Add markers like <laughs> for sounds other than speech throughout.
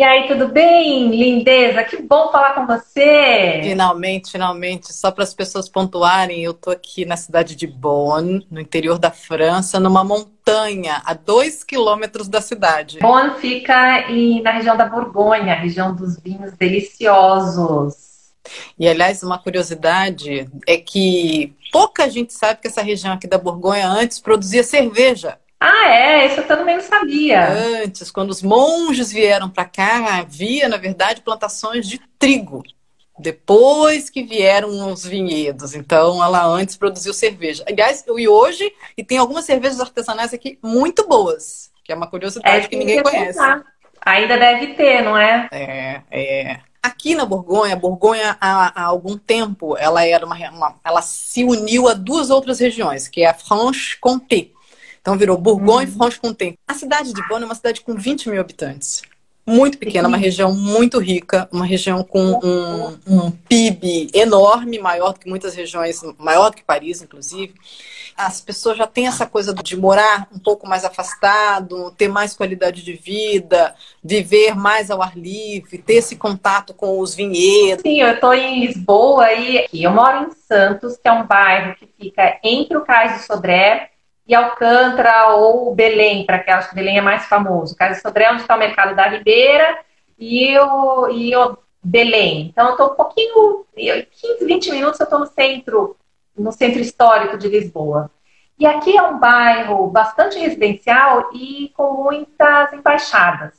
E aí, tudo bem, lindeza? Que bom falar com você! Finalmente, finalmente. Só para as pessoas pontuarem, eu estou aqui na cidade de Bonn, no interior da França, numa montanha, a dois quilômetros da cidade. Bonn fica em, na região da Borgonha, região dos vinhos deliciosos. E, aliás, uma curiosidade é que pouca gente sabe que essa região aqui da Borgonha antes produzia cerveja. Ah, é? Isso eu também não sabia. Antes, quando os monges vieram para cá, havia, na verdade, plantações de trigo. Depois que vieram os vinhedos. Então, ela antes produziu cerveja. Aliás, e hoje, e tem algumas cervejas artesanais aqui muito boas, que é uma curiosidade é, que ninguém conhece. Ainda deve ter, não é? É, é. Aqui na Borgonha, a Borgonha há, há, algum tempo, ela era uma, uma, ela se uniu a duas outras regiões, que é a Franche-Comté então virou Bourgogne uhum. A cidade de Bonn é uma cidade com 20 mil habitantes. Muito pequena, uma região muito rica, uma região com um, um PIB enorme, maior do que muitas regiões, maior do que Paris, inclusive as pessoas já têm essa coisa de morar um pouco mais afastado, ter mais qualidade de vida, viver mais ao ar livre, ter esse contato com os vinhedos. Sim, eu estou em Lisboa e eu moro em Santos, que é um bairro que fica entre o Cais de Sodré e Alcântara ou Belém, para que acho que Belém é mais famoso. Casa Sodré, onde está o mercado da Ribeira e o, e o Belém. Então, eu estou um pouquinho, 15, 20 minutos eu estou no centro, no centro histórico de Lisboa. E aqui é um bairro bastante residencial e com muitas embaixadas.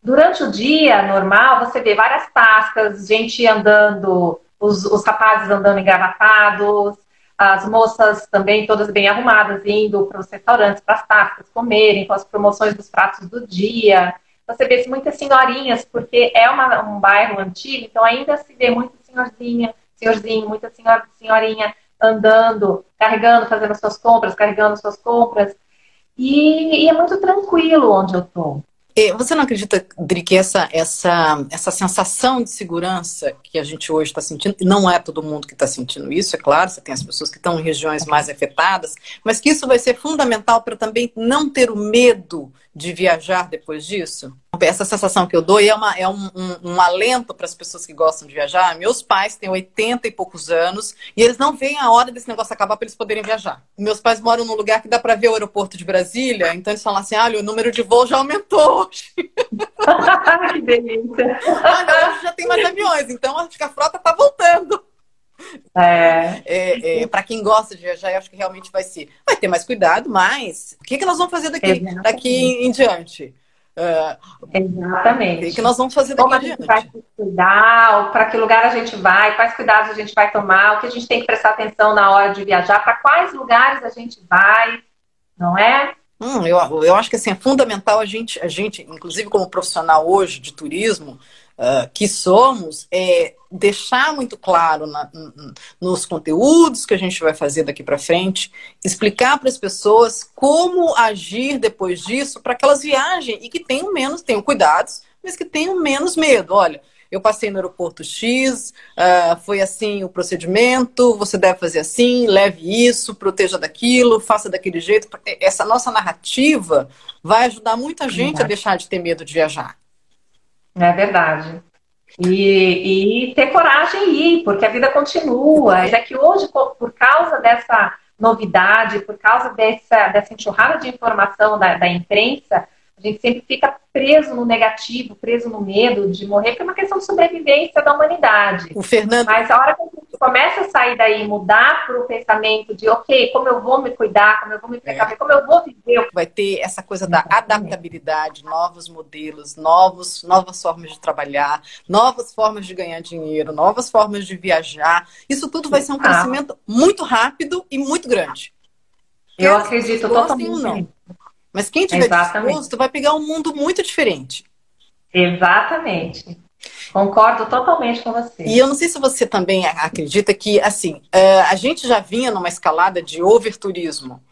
Durante o dia normal, você vê várias tascas, gente andando, os, os rapazes andando engravatados, as moças também todas bem arrumadas, indo para os restaurantes, para as tascas, comerem, com as promoções dos pratos do dia. Você vê muitas senhorinhas, porque é uma, um bairro antigo, então ainda se vê muita senhorzinha, senhorzinho, muita senhor, senhorinha andando, carregando, fazendo suas compras, carregando suas compras. E, e é muito tranquilo onde eu estou. Você não acredita, Dri, que essa, essa, essa sensação de segurança que a gente hoje está sentindo, não é todo mundo que está sentindo isso, é claro, você tem as pessoas que estão em regiões mais afetadas, mas que isso vai ser fundamental para também não ter o medo de viajar depois disso? Essa sensação que eu dou e é, uma, é um, um, um alento para as pessoas que gostam de viajar. Meus pais têm 80 e poucos anos e eles não veem a hora desse negócio acabar para eles poderem viajar. Meus pais moram num lugar que dá para ver o aeroporto de Brasília, então eles falam assim: olha, o número de voo já aumentou hoje. <laughs> que delícia! Olha, hoje já tem mais aviões, então acho que a frota está voltando. É. é, é para quem gosta de viajar, eu acho que realmente vai ser. Ter mais cuidado, mas o que, que nós vamos fazer daqui, daqui em diante? Uh, Exatamente. O que nós vamos fazer daqui Como a gente vai cuidar, para que lugar a gente vai, quais cuidados a gente vai tomar, o que a gente tem que prestar atenção na hora de viajar, para quais lugares a gente vai, não é? Hum, eu, eu acho que assim, é fundamental a gente, a gente, inclusive como profissional hoje de turismo, uh, que somos, é, deixar muito claro na, nos conteúdos que a gente vai fazer daqui para frente, explicar para as pessoas como agir depois disso para que elas viajem e que tenham menos, tenham cuidados, mas que tenham menos medo. Olha, eu passei no aeroporto X, uh, foi assim o procedimento, você deve fazer assim, leve isso, proteja daquilo, faça daquele jeito. Essa nossa narrativa vai ajudar muita gente a deixar de ter medo de viajar. É verdade. E, e ter coragem e ir, porque a vida continua. É que hoje, por causa dessa novidade, por causa dessa, dessa enxurrada de informação da, da imprensa, a gente sempre fica preso no negativo, preso no medo de morrer, porque é uma questão de sobrevivência da humanidade. O Fernando... Mas a hora que começa a sair daí, mudar para o pensamento de, ok, como eu vou me cuidar, como eu vou me precaver, é. como eu vou viver. Vai ter essa coisa da adaptabilidade, novos modelos, novos, novas formas de trabalhar, novas formas de ganhar dinheiro, novas formas de viajar. Isso tudo vai ser um crescimento muito rápido e muito grande. Eu acredito totalmente. Não. Mas quem tiver Exatamente. disposto vai pegar um mundo muito diferente. Exatamente. Concordo totalmente com você. E eu não sei se você também acredita que, assim, é, a gente já vinha numa escalada de overturismo,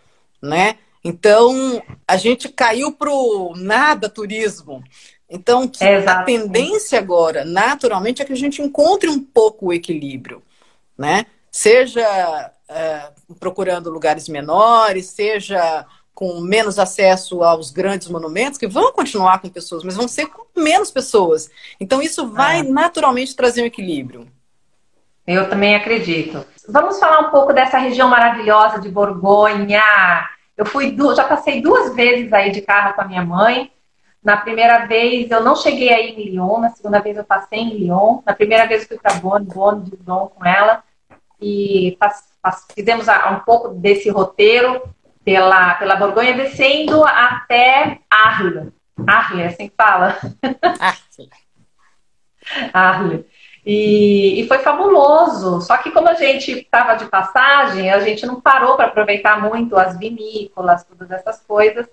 né? Então, a gente caiu pro nada turismo. Então, a tendência agora, naturalmente, é que a gente encontre um pouco o equilíbrio, né? Seja uh, procurando lugares menores, seja com menos acesso aos grandes monumentos, que vão continuar com pessoas, mas vão ser com menos pessoas. Então, isso vai é. naturalmente trazer um equilíbrio. Eu também acredito. Vamos falar um pouco dessa região maravilhosa de Borgonha. Eu fui, já passei duas vezes aí de carro com a minha mãe. Na primeira vez eu não cheguei aí em Lyon, na segunda vez eu passei em Lyon. Na primeira vez eu fui para Bonn, Bonn de Lyon com ela. E fizemos um pouco desse roteiro pela, pela Borgonha, descendo até Arles. Arles, é assim que fala? <laughs> Arles. Arles. E, e, foi fabuloso. Só que como a gente estava de passagem, a gente não parou para aproveitar muito as vinícolas, todas essas coisas.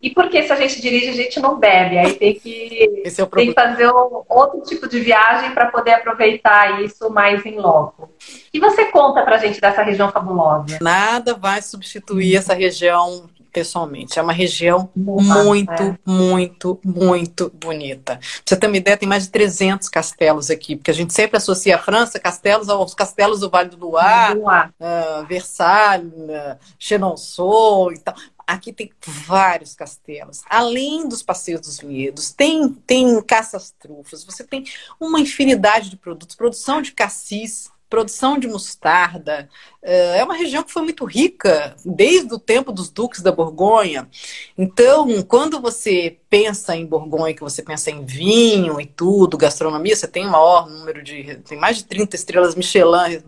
E porque se a gente dirige, a gente não bebe. Aí tem que, é tem que fazer outro tipo de viagem para poder aproveitar isso mais em loco. E você conta para a gente dessa região fabulosa? Nada vai substituir essa região pessoalmente. É uma região muito, é. muito, muito bonita. Pra você ter uma ideia, tem mais de 300 castelos aqui, porque a gente sempre associa a França, castelos, aos castelos do Vale do Loire, uh, Versalhes, uh, Chenonceau e tal. Aqui tem vários castelos. Além dos passeios dos vinhedos, tem, tem caças-trufas, você tem uma infinidade de produtos, produção de cassis, produção de mostarda. É uma região que foi muito rica desde o tempo dos duques da Borgonha. Então, quando você pensa em Borgonha, que você pensa em vinho e tudo, gastronomia, você tem o maior número de. tem mais de 30 estrelas Michelin,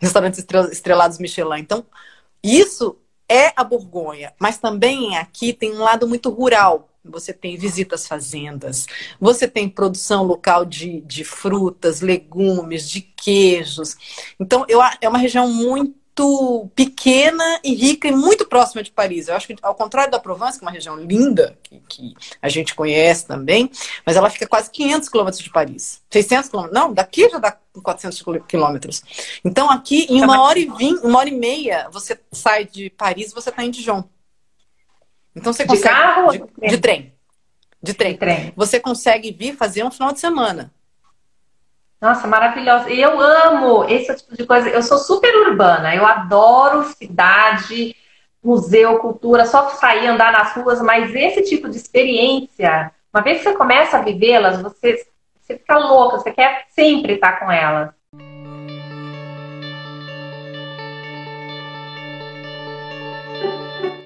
restaurantes estrelados Michelin. Então, isso é a Borgonha, mas também aqui tem um lado muito rural. Você tem visitas fazendas, você tem produção local de, de frutas, legumes, de queijos. Então, eu, é uma região muito pequena e rica e muito próxima de Paris. Eu acho que, ao contrário da Provence, que é uma região linda, que, que a gente conhece também, mas ela fica quase 500 quilômetros de Paris. 600 quilômetros. Não, daqui já dá 400 quilômetros. Então, aqui, em uma hora e vinte, uma hora e meia, você sai de Paris e você está em Dijon. Então, você consegue... De carro? De, de trem. De trem. De trem. Você consegue vir fazer um final de semana. Nossa, maravilhosa. E eu amo esse tipo de coisa. Eu sou super urbana, eu adoro cidade, museu, cultura, só sair andar nas ruas, mas esse tipo de experiência, uma vez que você começa a vivê-las, você, você fica louca, você quer sempre estar com elas.